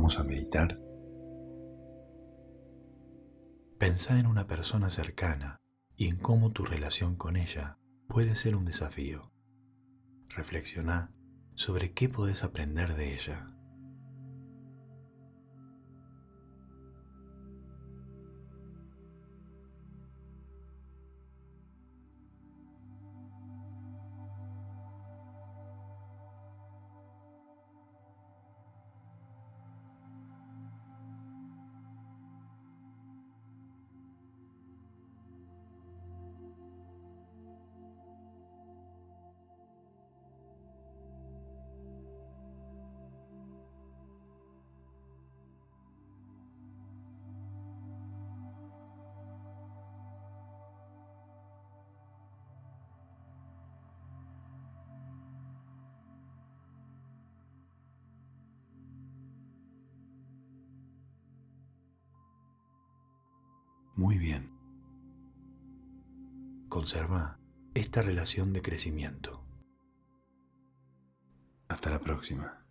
Vamos a meditar. Pensá en una persona cercana y en cómo tu relación con ella puede ser un desafío. Reflexiona sobre qué podés aprender de ella. Muy bien. Conserva esta relación de crecimiento. Hasta la próxima.